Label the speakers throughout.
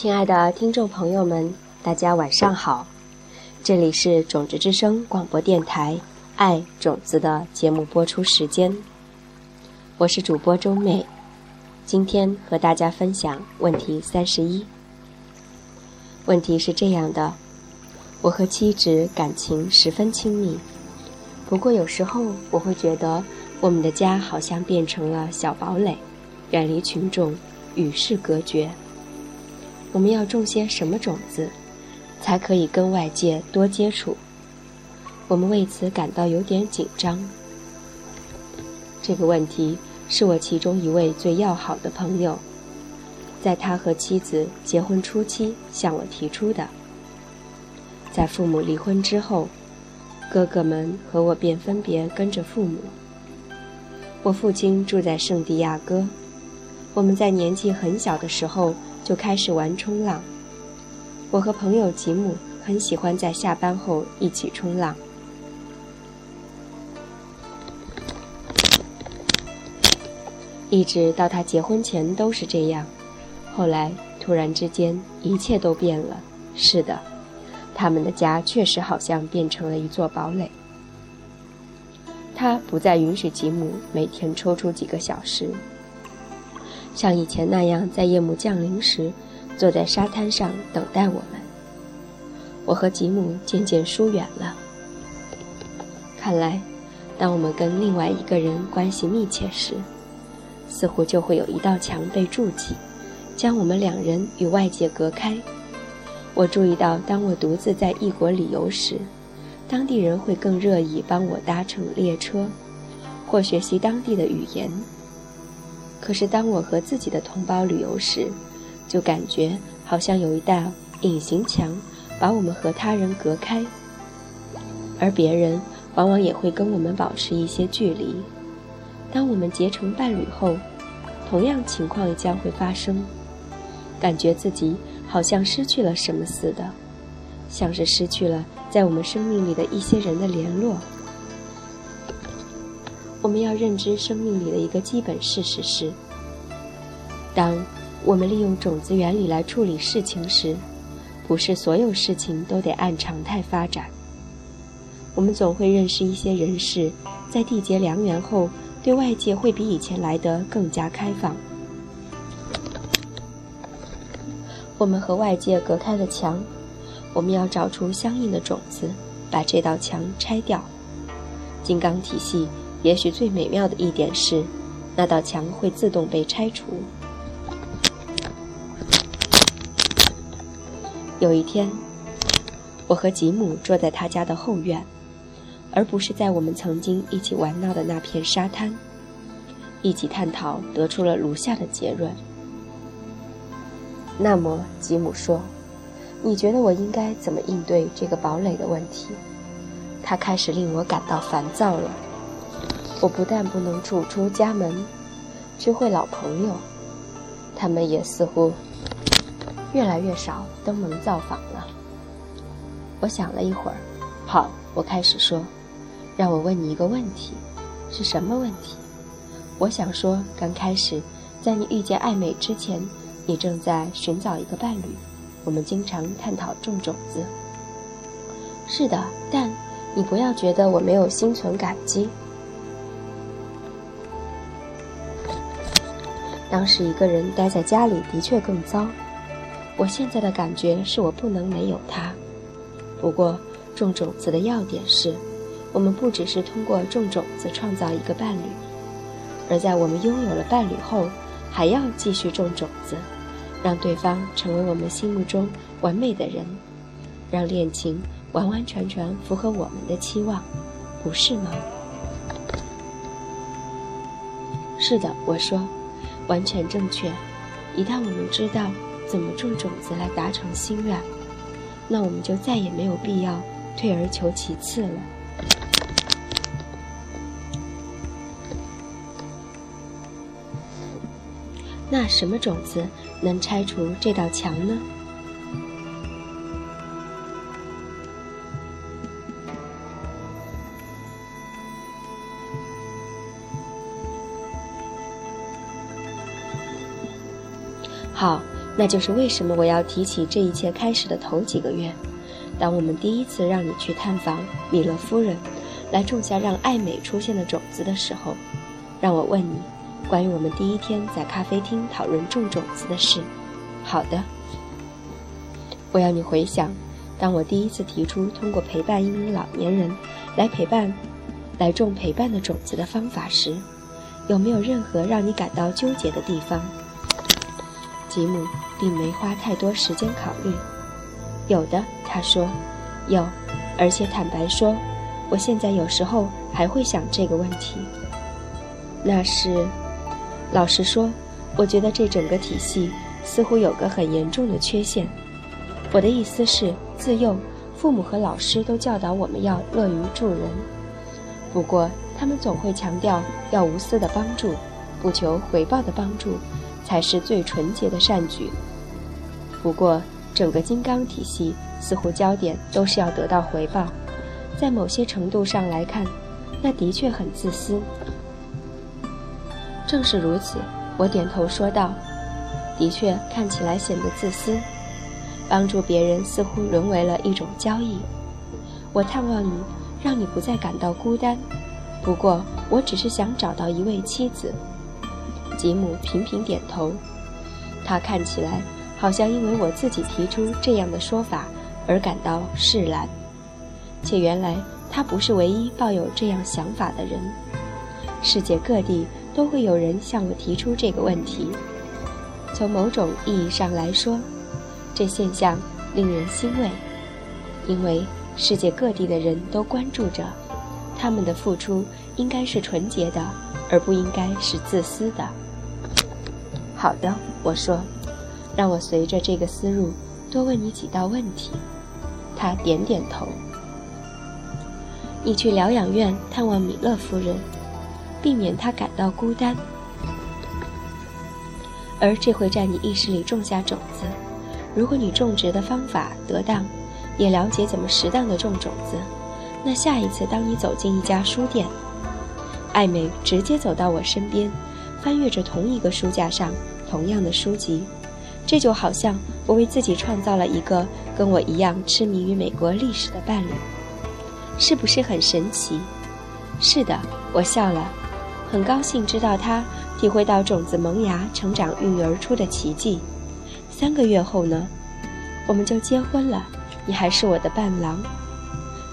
Speaker 1: 亲爱的听众朋友们，大家晚上好，这里是种子之声广播电台《爱种子》的节目播出时间，我是主播周美，今天和大家分享问题三十一。问题是这样的：我和妻子感情十分亲密，不过有时候我会觉得我们的家好像变成了小堡垒，远离群众，与世隔绝。我们要种些什么种子，才可以跟外界多接触？我们为此感到有点紧张。这个问题是我其中一位最要好的朋友，在他和妻子结婚初期向我提出的。在父母离婚之后，哥哥们和我便分别跟着父母。我父亲住在圣地亚哥，我们在年纪很小的时候。就开始玩冲浪。我和朋友吉姆很喜欢在下班后一起冲浪，一直到他结婚前都是这样。后来突然之间，一切都变了。是的，他们的家确实好像变成了一座堡垒。他不再允许吉姆每天抽出几个小时。像以前那样，在夜幕降临时，坐在沙滩上等待我们。我和吉姆渐渐疏远了。看来，当我们跟另外一个人关系密切时，似乎就会有一道墙被筑起，将我们两人与外界隔开。我注意到，当我独自在异国旅游时，当地人会更乐意帮我搭乘列车，或学习当地的语言。可是，当我和自己的同胞旅游时，就感觉好像有一道隐形墙把我们和他人隔开，而别人往往也会跟我们保持一些距离。当我们结成伴侣后，同样情况也将会发生，感觉自己好像失去了什么似的，像是失去了在我们生命里的一些人的联络。我们要认知生命里的一个基本事实是：当我们利用种子原理来处理事情时，不是所有事情都得按常态发展。我们总会认识一些人士，在缔结良缘后，对外界会比以前来得更加开放。我们和外界隔开的墙，我们要找出相应的种子，把这道墙拆掉。金刚体系。也许最美妙的一点是，那道墙会自动被拆除。有一天，我和吉姆坐在他家的后院，而不是在我们曾经一起玩闹的那片沙滩，一起探讨，得出了如下的结论。那么，吉姆说：“你觉得我应该怎么应对这个堡垒的问题？”他开始令我感到烦躁了。我不但不能走出家门，去会老朋友，他们也似乎越来越少登门造访了。我想了一会儿，好，我开始说：“让我问你一个问题，是什么问题？”我想说，刚开始在你遇见爱美之前，你正在寻找一个伴侣，我们经常探讨种种子。是的，但你不要觉得我没有心存感激。当时一个人待在家里的确更糟。我现在的感觉是我不能没有他。不过，种种子的要点是，我们不只是通过种种子创造一个伴侣，而在我们拥有了伴侣后，还要继续种种子，让对方成为我们心目中完美的人，让恋情完完全全符合我们的期望，不是吗？是的，我说。完全正确。一旦我们知道怎么种种子来达成心愿，那我们就再也没有必要退而求其次了。那什么种子能拆除这道墙呢？好，那就是为什么我要提起这一切开始的头几个月，当我们第一次让你去探访米勒夫人，来种下让爱美出现的种子的时候，让我问你，关于我们第一天在咖啡厅讨论种种子的事。好的，我要你回想，当我第一次提出通过陪伴一名老年人来陪伴、来种陪伴的种子的方法时，有没有任何让你感到纠结的地方？吉姆并没花太多时间考虑。有的，他说，有，而且坦白说，我现在有时候还会想这个问题。那是，老实说，我觉得这整个体系。似乎有个很严重的缺陷。我的意思是，自幼父母和老师都教导我们要乐于助人，不过他们总会强调要无私的帮助，不求回报的帮助才是最纯洁的善举。不过，整个金刚体系似乎焦点都是要得到回报，在某些程度上来看，那的确很自私。正是如此，我点头说道。的确看起来显得自私，帮助别人似乎沦为了一种交易。我探望你，让你不再感到孤单。不过，我只是想找到一位妻子。吉姆频频点头，他看起来好像因为我自己提出这样的说法而感到释然。且原来他不是唯一抱有这样想法的人。世界各地都会有人向我提出这个问题。从某种意义上来说，这现象令人欣慰，因为世界各地的人都关注着，他们的付出应该是纯洁的，而不应该是自私的。好的，我说，让我随着这个思路多问你几道问题。他点点头。你去疗养院探望米勒夫人，避免她感到孤单。而这会在你意识里种下种子。如果你种植的方法得当，也了解怎么适当的种种子，那下一次当你走进一家书店，艾美直接走到我身边，翻阅着同一个书架上同样的书籍，这就好像我为自己创造了一个跟我一样痴迷于美国历史的伴侣，是不是很神奇？是的，我笑了，很高兴知道他。体会到种子萌芽、成长、孕育而出的奇迹。三个月后呢，我们就结婚了。你还是我的伴郎。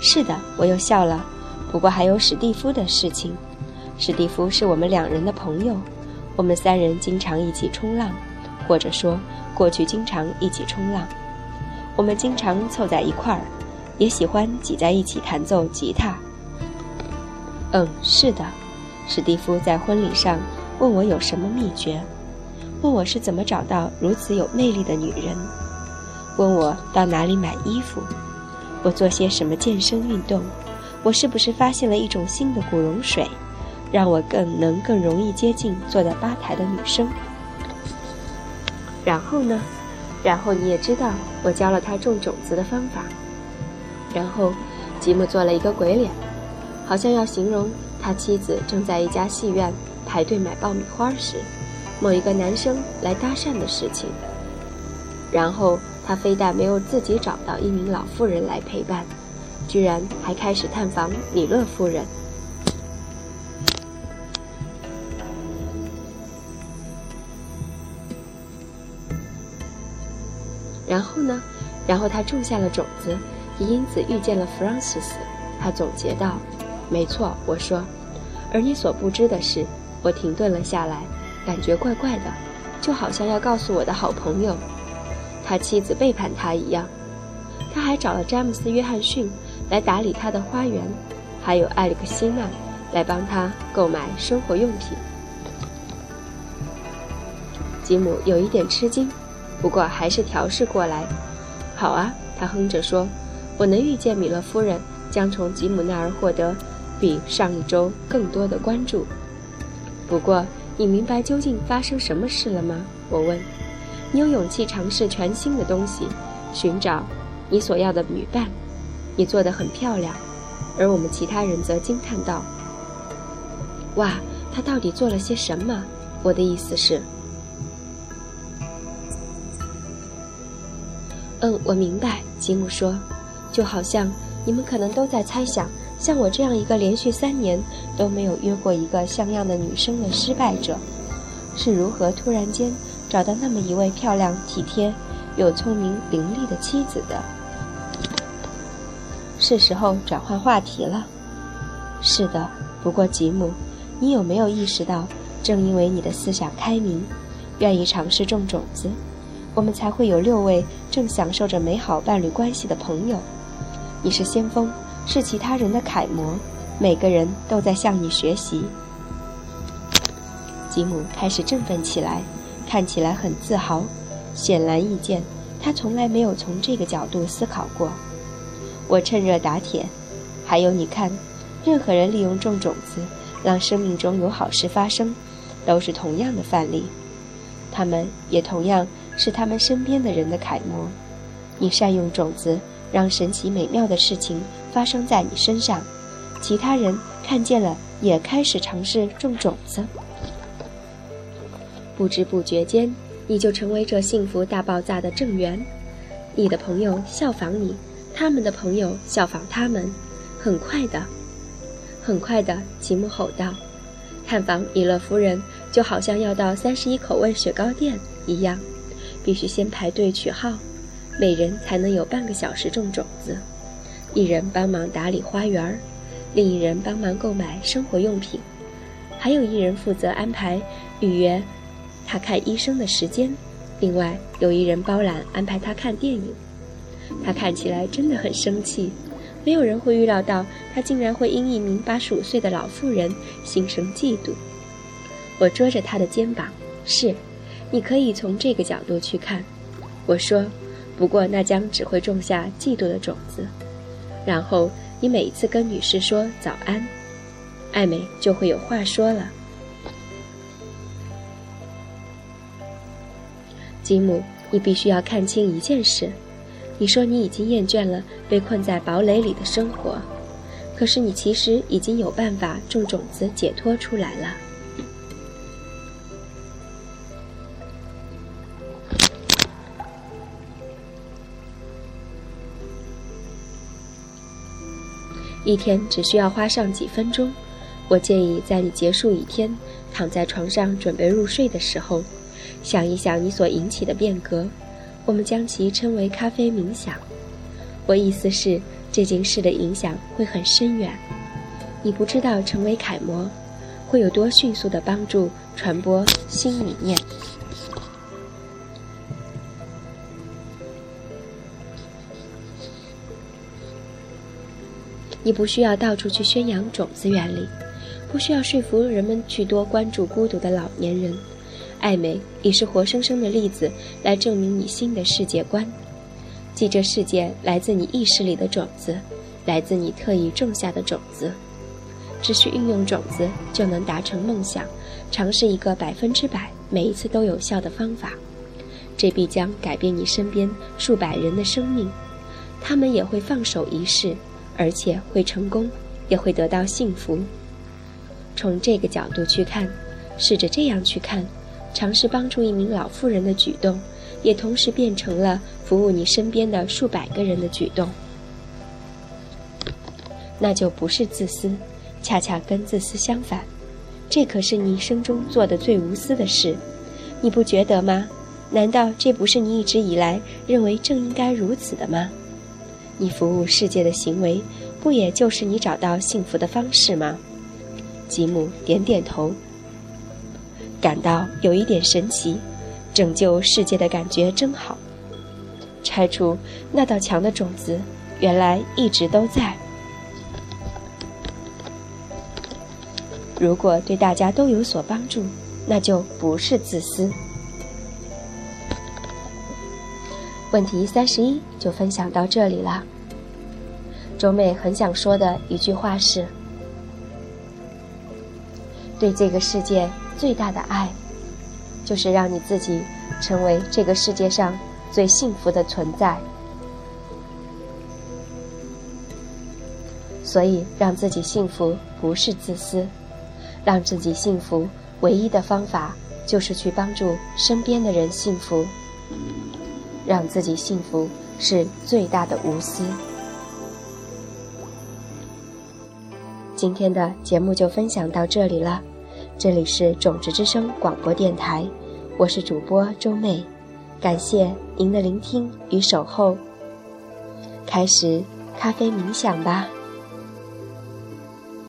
Speaker 1: 是的，我又笑了。不过还有史蒂夫的事情。史蒂夫是我们两人的朋友。我们三人经常一起冲浪，或者说过去经常一起冲浪。我们经常凑在一块儿，也喜欢挤在一起弹奏吉他。嗯，是的，史蒂夫在婚礼上。问我有什么秘诀？问我是怎么找到如此有魅力的女人？问我到哪里买衣服？我做些什么健身运动？我是不是发现了一种新的古龙水，让我更能更容易接近坐在吧台的女生？然后呢？然后你也知道我教了他种种子的方法。然后，吉姆做了一个鬼脸，好像要形容他妻子正在一家戏院。排队买爆米花时，某一个男生来搭讪的事情。然后他非但没有自己找到一名老妇人来陪伴，居然还开始探访米勒夫人。然后呢？然后他种下了种子，也因此遇见了 Francis。他总结道：“没错，我说。而你所不知的是。”我停顿了下来，感觉怪怪的，就好像要告诉我的好朋友，他妻子背叛他一样。他还找了詹姆斯·约翰逊来打理他的花园，还有艾利克西娜来帮他购买生活用品。吉姆有一点吃惊，不过还是调试过来。好啊，他哼着说：“我能预见米勒夫人将从吉姆那儿获得比上一周更多的关注。”不过，你明白究竟发生什么事了吗？我问。你有勇气尝试全新的东西，寻找你所要的女伴。你做得很漂亮，而我们其他人则惊叹道：“哇，他到底做了些什么？”我的意思是，嗯，我明白。吉姆说，就好像你们可能都在猜想，像我这样一个连续三年都没有约过一个像样的女生的失败者，是如何突然间找到那么一位漂亮、体贴又聪明伶俐的妻子的。是时候转换话题了。是的，不过吉姆，你有没有意识到，正因为你的思想开明，愿意尝试种种子，我们才会有六位正享受着美好伴侣关系的朋友。你是先锋，是其他人的楷模，每个人都在向你学习。吉姆开始振奋起来，看起来很自豪。显而易见，他从来没有从这个角度思考过。我趁热打铁，还有你看，任何人利用种种子，让生命中有好事发生，都是同样的范例。他们也同样是他们身边的人的楷模。你善用种子，让神奇美妙的事情发生在你身上，其他人看见了，也开始尝试种种子。不知不觉间，你就成为这幸福大爆炸的正源。你的朋友效仿你。他们的朋友效仿他们，很快的，很快的，吉姆吼道：“探访米勒夫人就好像要到三十一口味雪糕店一样，必须先排队取号，每人才能有半个小时种种子，一人帮忙打理花园，另一人帮忙购买生活用品，还有一人负责安排预约他看医生的时间，另外有一人包揽安排他看电影。”他看起来真的很生气，没有人会预料到他竟然会因一名八十五岁的老妇人心生嫉妒。我捉着他的肩膀，是，你可以从这个角度去看。我说，不过那将只会种下嫉妒的种子。然后你每一次跟女士说早安，艾美就会有话说了。吉姆，你必须要看清一件事。你说你已经厌倦了被困在堡垒里的生活，可是你其实已经有办法种种子解脱出来了。一天只需要花上几分钟，我建议在你结束一天，躺在床上准备入睡的时候，想一想你所引起的变革。我们将其称为咖啡冥想。我意思是，这件事的影响会很深远。你不知道成为楷模，会有多迅速的帮助传播新理念。你不需要到处去宣扬种子原理，不需要说服人们去多关注孤独的老年人。艾美已是活生生的例子，来证明你新的世界观。即这世界来自你意识里的种子，来自你特意种下的种子。只需运用种子，就能达成梦想。尝试一个百分之百、每一次都有效的方法，这必将改变你身边数百人的生命。他们也会放手一试，而且会成功，也会得到幸福。从这个角度去看，试着这样去看。尝试帮助一名老妇人的举动，也同时变成了服务你身边的数百个人的举动。那就不是自私，恰恰跟自私相反。这可是你一生中做的最无私的事，你不觉得吗？难道这不是你一直以来认为正应该如此的吗？你服务世界的行为，不也就是你找到幸福的方式吗？吉姆点点头。感到有一点神奇，拯救世界的感觉真好。拆除那道墙的种子，原来一直都在。如果对大家都有所帮助，那就不是自私。问题三十一就分享到这里了。周妹很想说的一句话是：对这个世界。最大的爱，就是让你自己成为这个世界上最幸福的存在。所以，让自己幸福不是自私，让自己幸福唯一的方法就是去帮助身边的人幸福。让自己幸福是最大的无私。今天的节目就分享到这里了，这里是种子之声广播电台，我是主播周妹，感谢您的聆听与守候。开始咖啡冥想吧。